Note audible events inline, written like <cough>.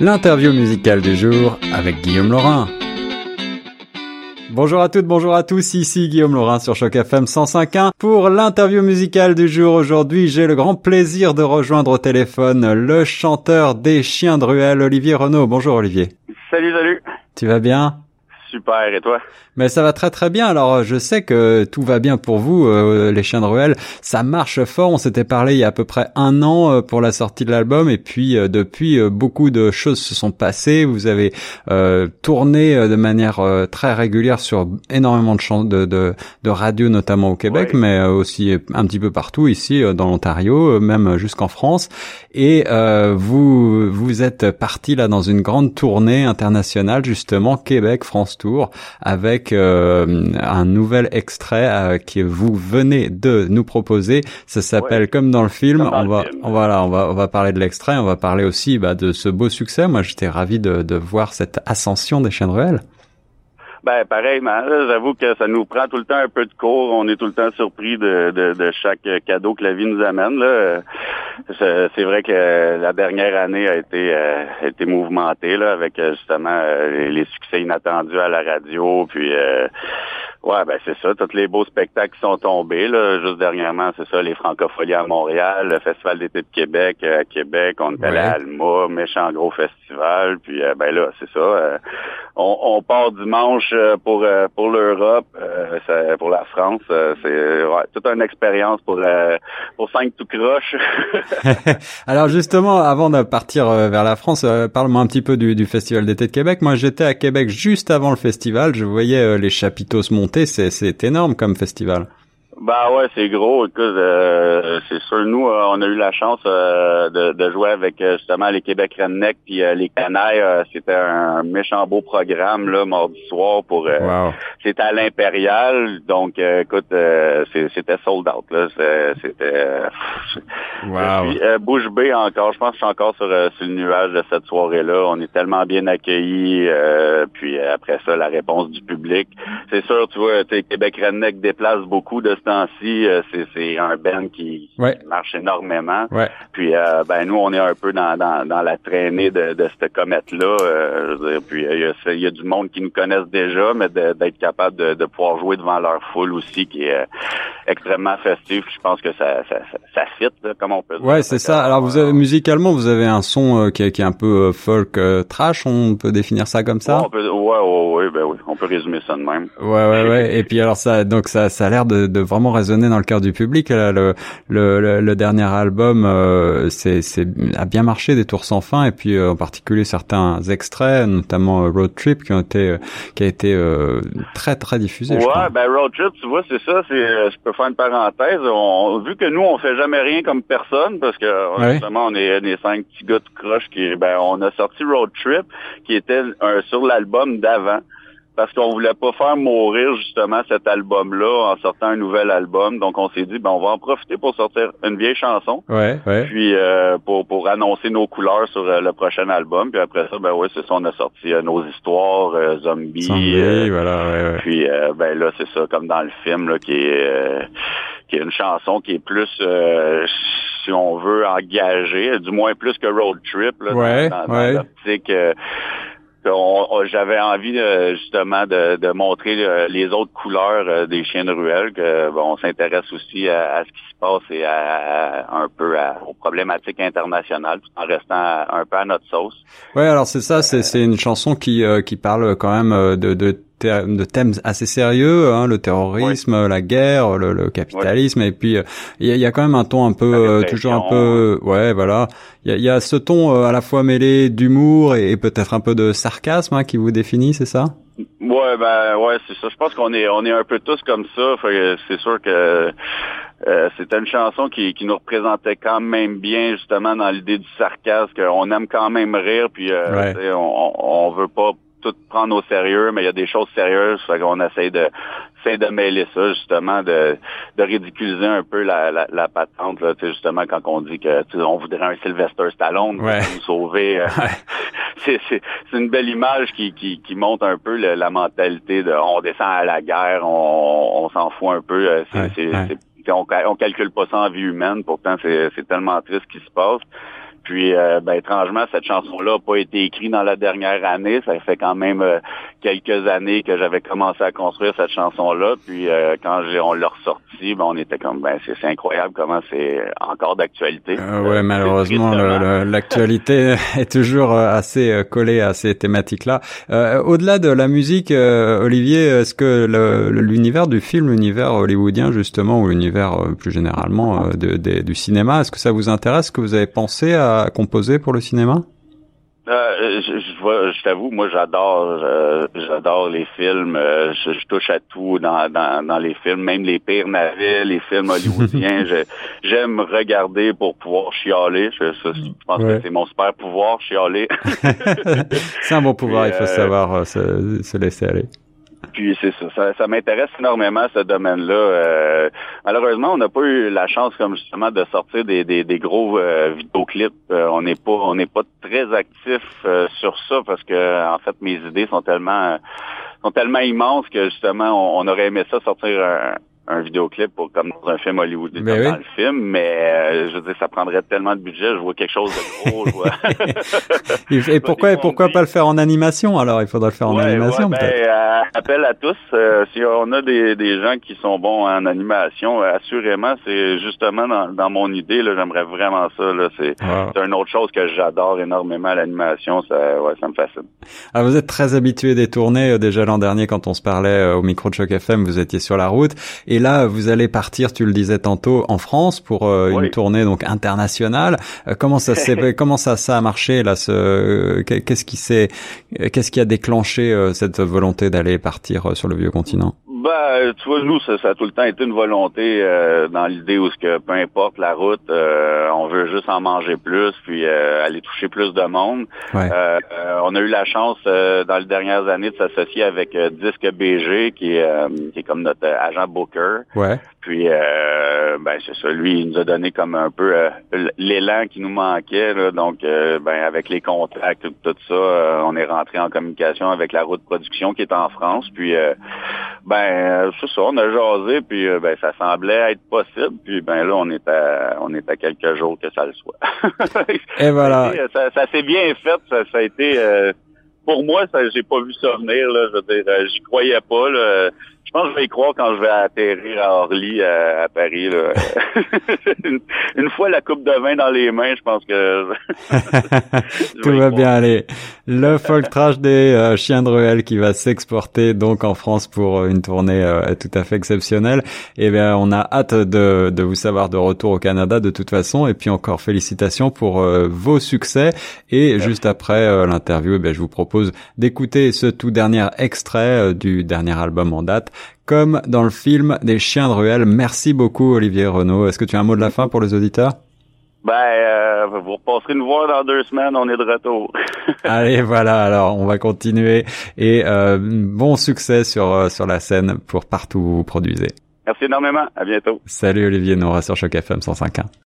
l'interview musicale du jour avec Guillaume Laurin. Bonjour à toutes, bonjour à tous, ici Guillaume Laurin sur Choc FM 105.1. Pour l'interview musicale du jour aujourd'hui, j'ai le grand plaisir de rejoindre au téléphone le chanteur des chiens de ruelle, Olivier Renaud. Bonjour Olivier. Salut, salut. Tu vas bien? Super, et toi? Mais ça va très très bien. Alors je sais que tout va bien pour vous, euh, les chiens de ruelle. Ça marche fort. On s'était parlé il y a à peu près un an euh, pour la sortie de l'album, et puis euh, depuis beaucoup de choses se sont passées. Vous avez tourné de manière très régulière sur énormément de, de, de, de radio, notamment au Québec, mais aussi un petit peu partout ici dans l'Ontario, même jusqu'en France. Et vous vous êtes parti là dans une grande tournée internationale, justement Québec France Tour, avec euh, un nouvel extrait euh, que vous venez de nous proposer. Ça s'appelle comme dans le film. on va, on va, on va, on va parler de l'extrait. On va parler aussi bah, de ce beau succès. Moi, j'étais ravi de, de voir cette ascension des chaînes ruelles. Ben, pareil, j'avoue que ça nous prend tout le temps un peu de cours. On est tout le temps surpris de, de, de chaque cadeau que la vie nous amène. Là. C'est vrai que la dernière année a été, euh, été mouvementée là, avec justement les succès inattendus à la radio, puis Ouais, ben c'est ça. Tous les beaux spectacles qui sont tombés. Là. Juste dernièrement, c'est ça, les francopholies à Montréal, le Festival d'été de Québec euh, à Québec, on est allé à Alma, méchant gros festival. Puis euh, ben là, c'est ça. Euh, on, on, part dimanche pour pour l'Europe, pour la France. c'est ouais, toute une expérience pour pour cinq tout croches. <laughs> <laughs> Alors justement, avant de partir vers la France, parle-moi un petit peu du, du Festival d'été de Québec. Moi, j'étais à Québec juste avant le festival. Je voyais les chapiteaux se monter c'est énorme comme festival. Bah ouais, c'est gros. Écoute, euh, c'est sûr, nous, euh, on a eu la chance euh, de, jouer avec justement les Québec Redneck puis les Canailles. c'était un méchant beau programme là, mardi soir pour. C'était à l'Impérial, donc écoute, c'était sold out là. C'était. wow. Puis, bouche bée encore. Je pense que je suis encore sur, sur le nuage de cette soirée-là. On est tellement bien accueillis. puis après ça, la réponse du public. C'est sûr, tu vois, Québec Redneck déplace beaucoup de ce temps-ci, euh, c'est un band qui, marche énormément. Puis euh, ben nous, on est un peu dans, dans, la traînée de, de cette comète-là. Euh, puis il y, a, du monde qui nous connaissent déjà, mais d'être capable de, pouvoir jouer devant leur foule aussi, qui est extrêmement festif. Je pense que ça, ça, ça, fit, comme on peut dire. Ouais, c'est ça. Alors vous avez musicalement, vous avez un son qui, est, qui est un peu folk trash. On peut définir ça comme ça? Ouais, on peut, ouais, ben oui, on peut résumer ça de même. Ouais, ouais, ouais. Et puis alors ça, donc ça, ça a l'air de, de vraiment résonné dans le cœur du public. le, le, le, dernier album, euh, c'est, a bien marché, des tours sans fin, et puis euh, en particulier certains extraits, notamment euh, Road Trip, qui ont été, qui a été très très diffusé. Ouais, ben Road Trip, tu vois, c'est ça. C'est, je peux faire une parenthèse. On, vu que nous, on fait jamais rien comme personne, parce que justement, on est des cinq petits gars de croche qui, ben, on a sorti Road Trip, qui était sur l'album d'avant parce qu'on voulait pas faire mourir justement cet album-là en sortant un nouvel album. Donc on s'est dit ben on va en profiter pour sortir une vieille chanson. Ouais, ouais. Puis euh, pour pour annoncer nos couleurs sur euh, le prochain album. Puis après ça ben ouais c'est ça on a sorti euh, nos histoires zombies. Zombie, voilà. Ouais, ouais. Puis ben là c'est ça comme dans le film là qui est qui est une chanson qui est plus si on veut engagée, du moins plus que Road Trip là, ouais, dans, l'optique j'avais envie euh, justement de, montrer euh, les autres couleurs euh, des chiens de ruelle, que on s'intéresse aussi à, ce qui se passe et à, un peu aux problématiques internationales, tout en restant un peu à notre sauce. Ouais, alors c'est ça, c'est une chanson qui qui parle quand même de, de de thèmes assez sérieux, hein, le terrorisme, la guerre, le, capitalisme, et puis il y, a, quand même un ton un peu euh, toujours un peu, ouais, voilà. Il y a, ce ton euh, à la fois mêlé d'humour et, peut-être un peu de sarcasme hein, qui vous définit, c'est ça? Ouais, ben ouais, c'est ça. Je pense qu'on est on est un peu tous comme ça. C'est sûr que euh, c'était une chanson qui, qui nous représentait quand même bien justement dans l'idée du sarcasme, qu'on aime quand même rire, puis on, on veut pas tout prendre au sérieux, mais il y a des choses sérieuses, fait qu'on essaie de essaie de mêler ça, justement, de, de ridiculiser un peu la, la, la patente, là, justement, quand on dit que on voudrait un Sylvester Stallone pour nous sauver. Euh, <laughs> <laughs> c'est, c'est, une belle image qui, qui, qui montre un peu la mentalité de on descend à la guerre, on, on s'en fout un peu. Euh, c'est, on, on calcule pas ça en vie humaine, pourtant c'est, c'est tellement triste ce qui se passe. Puis, ben, étrangement, cette chanson-là n'a pas été écrite dans la dernière année. Ça fait quand même quelques années que j'avais commencé à construire cette chanson-là. Puis, quand on l'a ressorti, ben, on était comme, ben, c'est incroyable comment c'est encore d'actualité. ouais, malheureusement, l'actualité <laughs> est toujours assez collée à ces thématiques-là. Au-delà de la musique, Olivier, est-ce que l'univers du film, l'univers hollywoodien justement, ou l'univers plus généralement de, du cinéma, est-ce que ça vous intéresse? Est-ce que vous avez pensé à composer pour le cinéma? Euh, je, je, je t'avoue, moi j'adore euh, j'adore les films. Euh, je, touche à tout dans, dans, dans, les films, même les pires navets, les films <laughs> hollywoodiens. J'aime regarder pour pouvoir chialer. Je, pense que c'est mon super pouvoir, chialer. <laughs> c'est un bon pouvoir, il faut savoir se, se laisser aller. Puis c'est ça, ça, m'intéresse énormément ce domaine-là. Euh, malheureusement, on n'a pas eu la chance, comme justement, de sortir des, des, des gros euh, vidéoclips. Euh, on n'est pas, on n'est pas très actif sur ça parce que, en fait, mes idées sont tellement, sont tellement immenses que justement, on, on aurait aimé ça sortir un, un vidéoclip pour, comme dans un film Hollywood, ben dans le film, mais euh, je veux dire, ça prendrait tellement de budget, je vois quelque chose de gros. <laughs> et pourquoi, pourquoi pas le faire en animation alors? Il faudrait le faire en animation ouais, peut-être. Ben, appel à tous, euh, si on a des, des gens qui sont bons en animation, assurément, c'est justement dans, dans mon idée, là, j'aimerais vraiment ça. Là, c'est, c'est une autre chose que j'adore énormément l'animation, ça, ouais, ça me fascine. Alors, vous êtes très habitué des tournées. Déjà l'an dernier, quand on se parlait au micro de Choc FM, vous étiez sur la route. Et là, vous allez partir, tu le disais tantôt, en France pour euh, une tournée donc internationale. Euh, comment ça s'est, <laughs> comment ça, ça a marché là ce, Qu'est-ce qui s'est, qu'est-ce qui a déclenché euh, cette volonté d'aller partir sur le vieux continent? Bah, tu vois, nous, ça, a tout le temps été une volonté dans l'idée où ce que peu importe la route, on veut juste en manger plus, puis aller toucher plus de monde. on a eu la chance dans les dernières années de s'associer avec Disque BG, qui est, qui est comme notre agent Booker. Ouais. Puis, euh, ben c'est ça. Lui, il nous a donné comme un peu euh, l'élan qui nous manquait. Donc, euh, ben avec les contacts, tout, tout ça, euh, on est rentré en communication avec la route production qui est en France. Puis, ben c'est ça. On a jasé. Puis, ben ça semblait être possible. Puis, ben là, on est à on est à quelques jours que ça le soit. Et voilà. <laughs> ça, ça s'est bien fait. Ça, ça a été pour moi, ça, j'ai pas vu ça venir. Là, je veux dire, j'y croyais pas. Là. Je pense que je vais y croire quand je vais atterrir à Orly, à, Paris. Là. <laughs> une, fois la coupe de vin dans les mains, je pense que... <laughs> Tout va bien aller. Le folk trash des euh, chiens de ruelle qui va s'exporter donc en France pour euh, une tournée euh, tout à fait exceptionnelle. Et eh bien, on a hâte de, de vous savoir de retour au Canada de toute façon. Et puis encore félicitations pour vos succès. Et juste après l'interview, eh je vous propose d'écouter ce tout dernier extrait du dernier album en date comme dans le film des chiens de ruelle. Merci beaucoup Olivier Renaud. Est-ce que tu as un mot de la fin pour les auditeurs? Ben, euh, vous repasserez nous voir dans deux semaines, on est de retour. <laughs> Allez, voilà, alors on va continuer et euh, bon succès sur euh, sur la scène pour partout où vous produisez. Merci énormément, à bientôt. Salut Olivier Nora sur Choc FM 105.1.